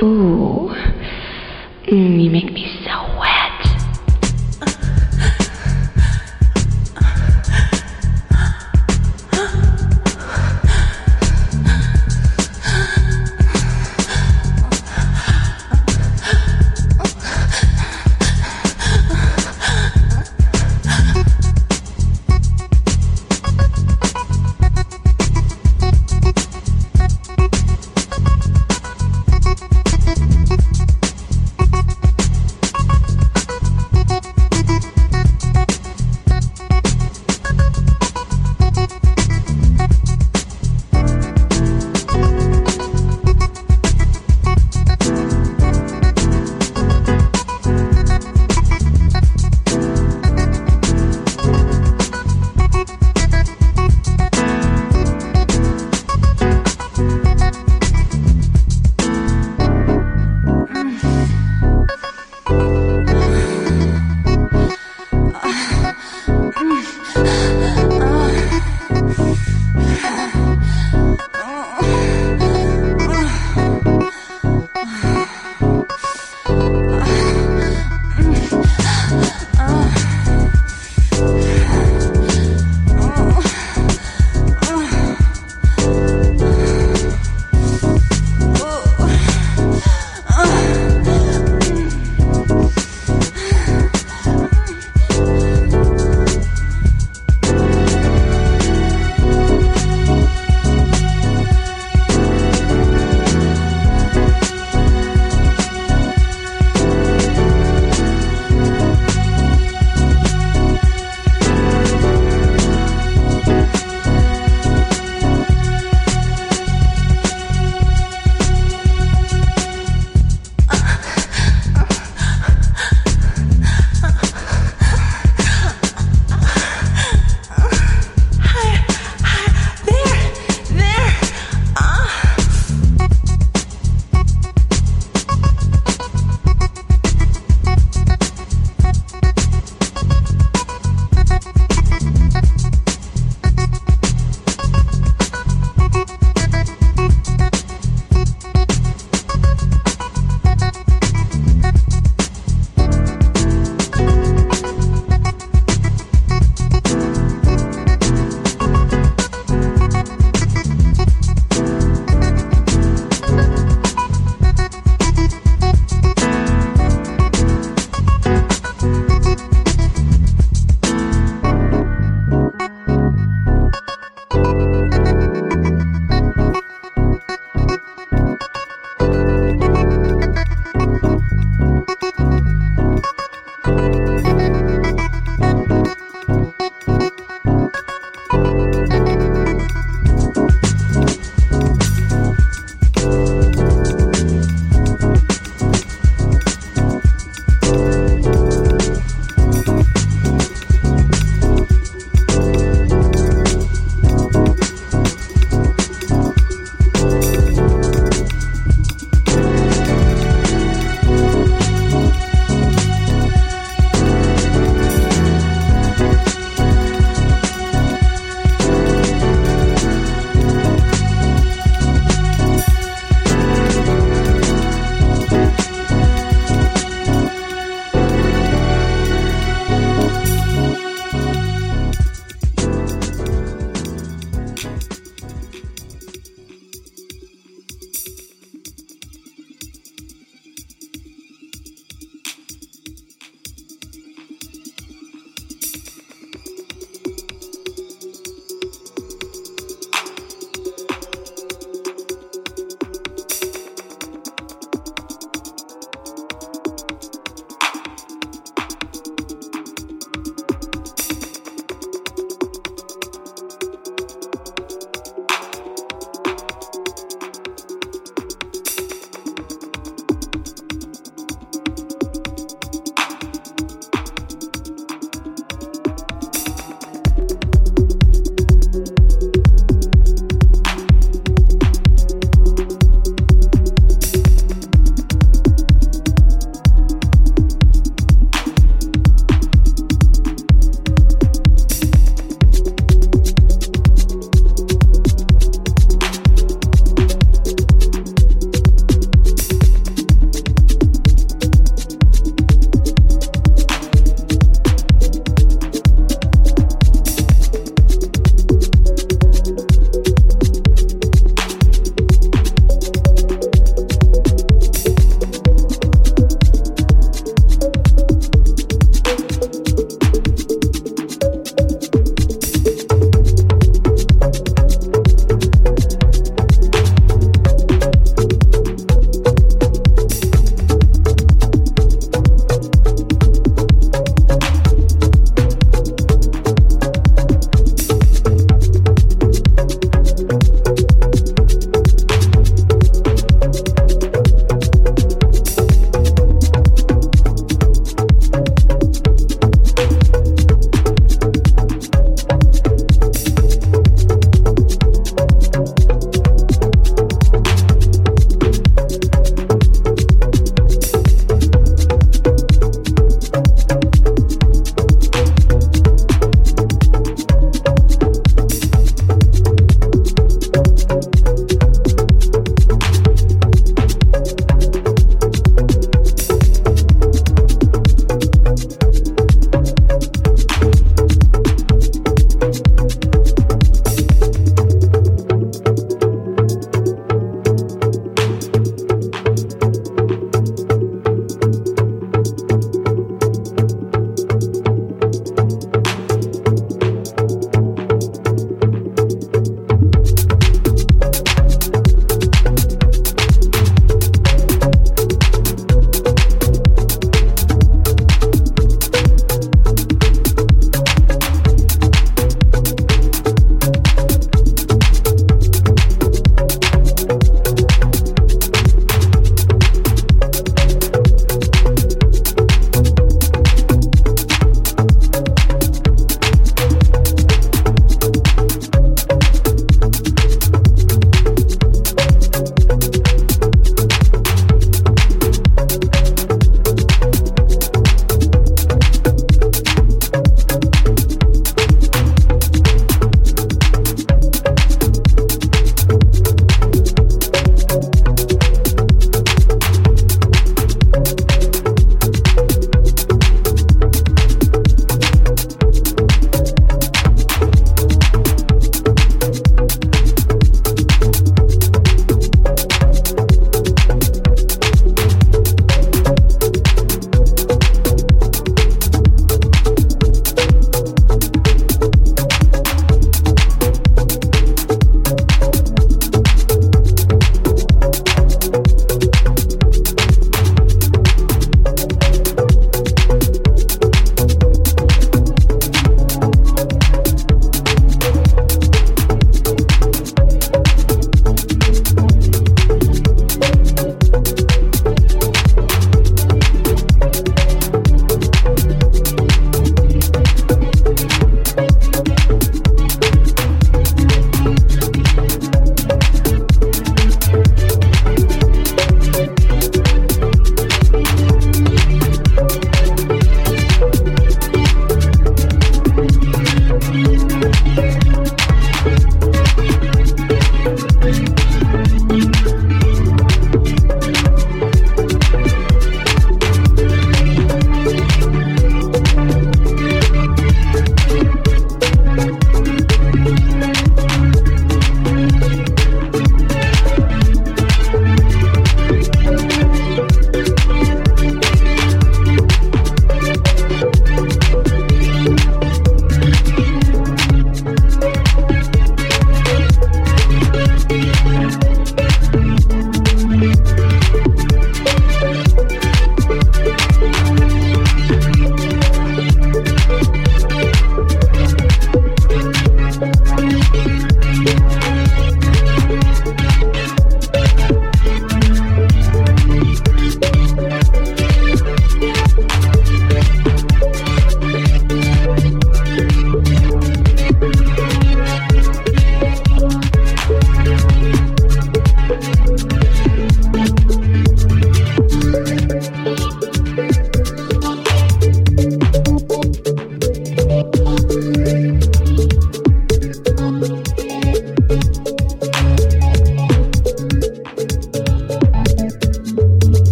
Ooh. Mm, you make me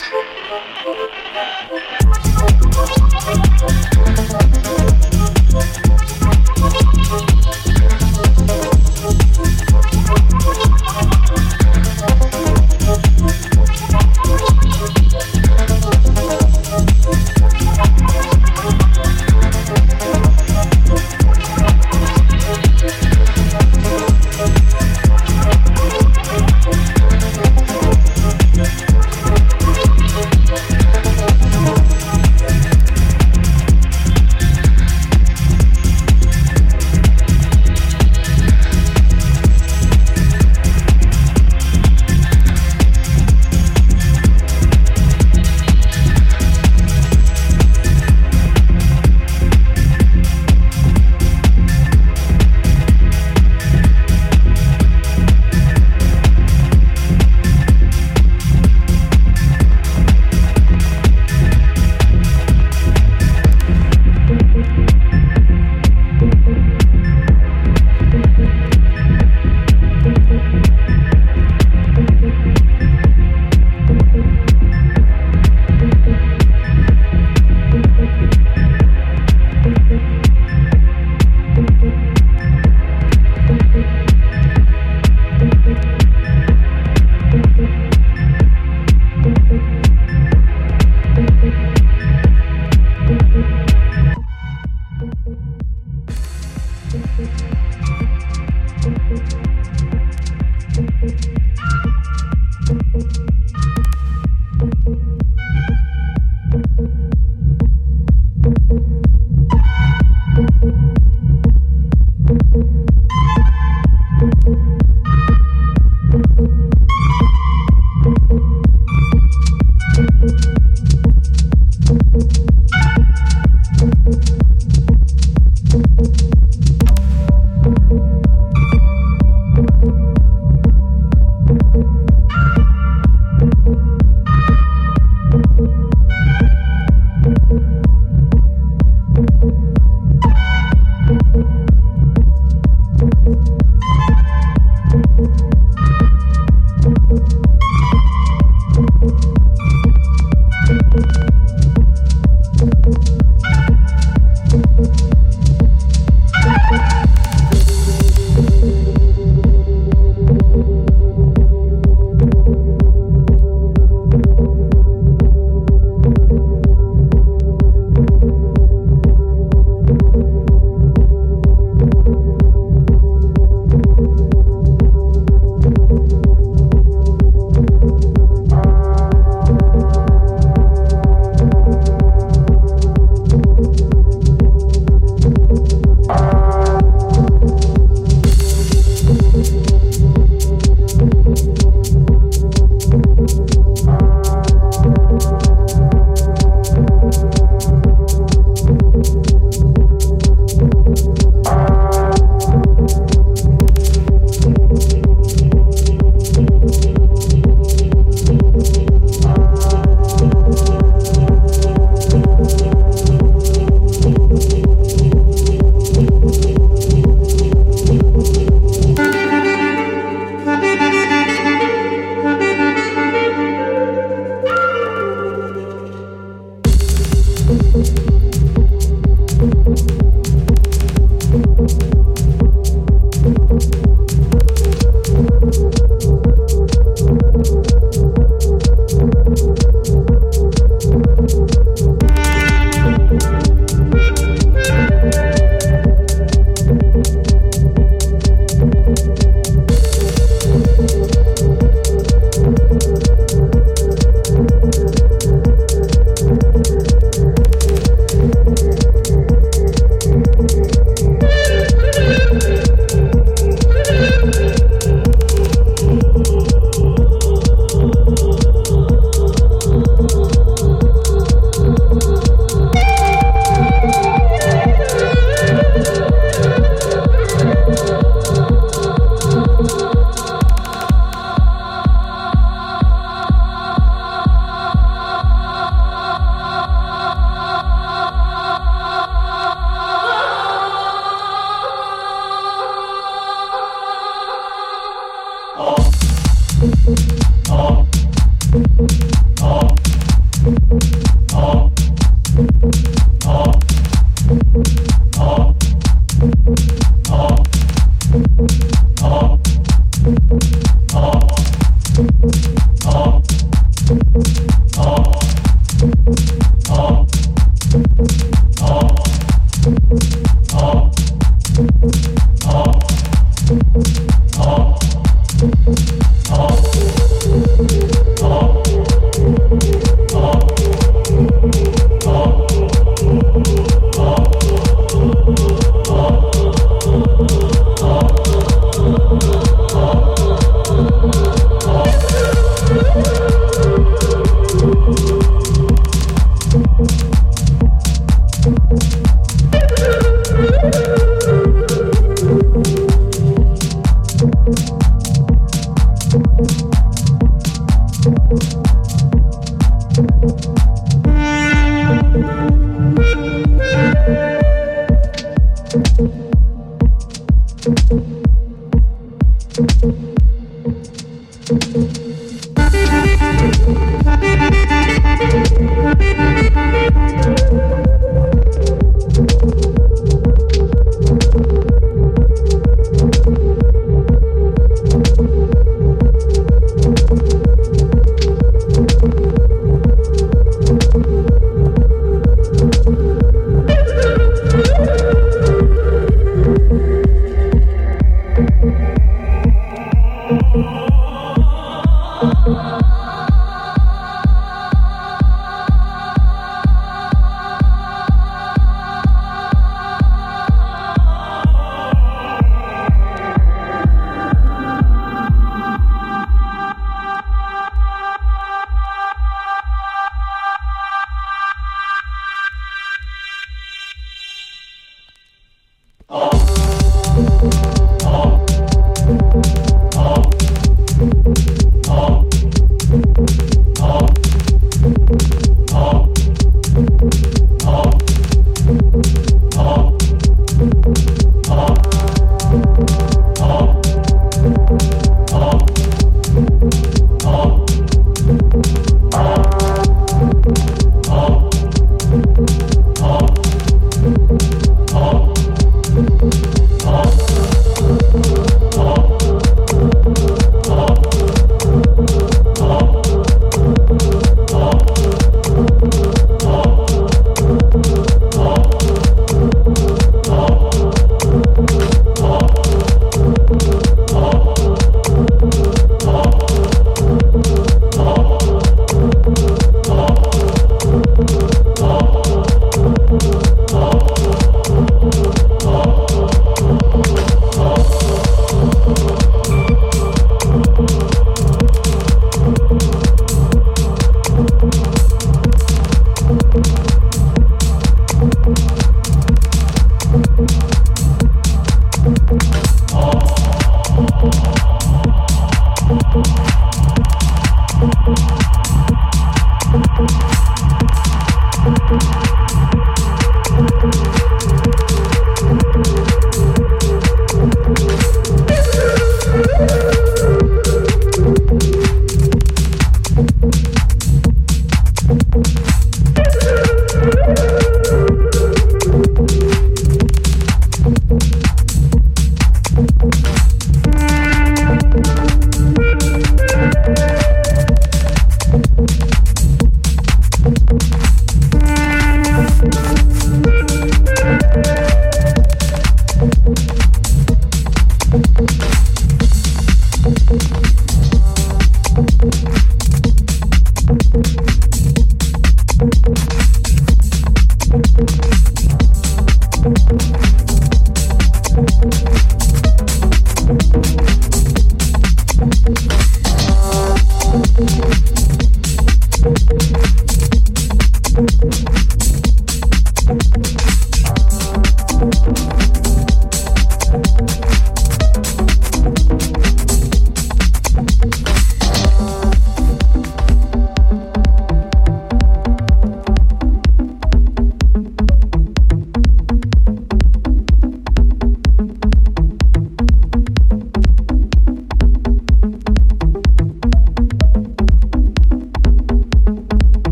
Thank you. Oh.